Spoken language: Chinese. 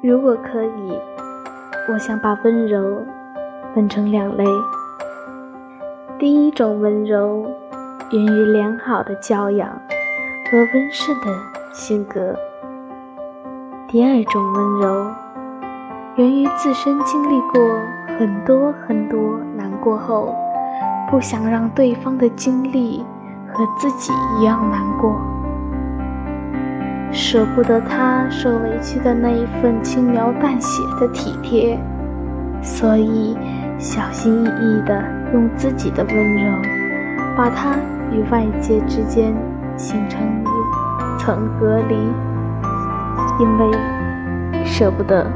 如果可以，我想把温柔分成两类。第一种温柔源于良好的教养和温顺的性格；第二种温柔源于自身经历过很多很多难过后，不想让对方的经历和自己一样难过，舍不得他受委屈的那一份轻描淡写的体贴，所以小心翼翼的。用自己的温柔，把他与外界之间形成一层隔离，因为舍不得。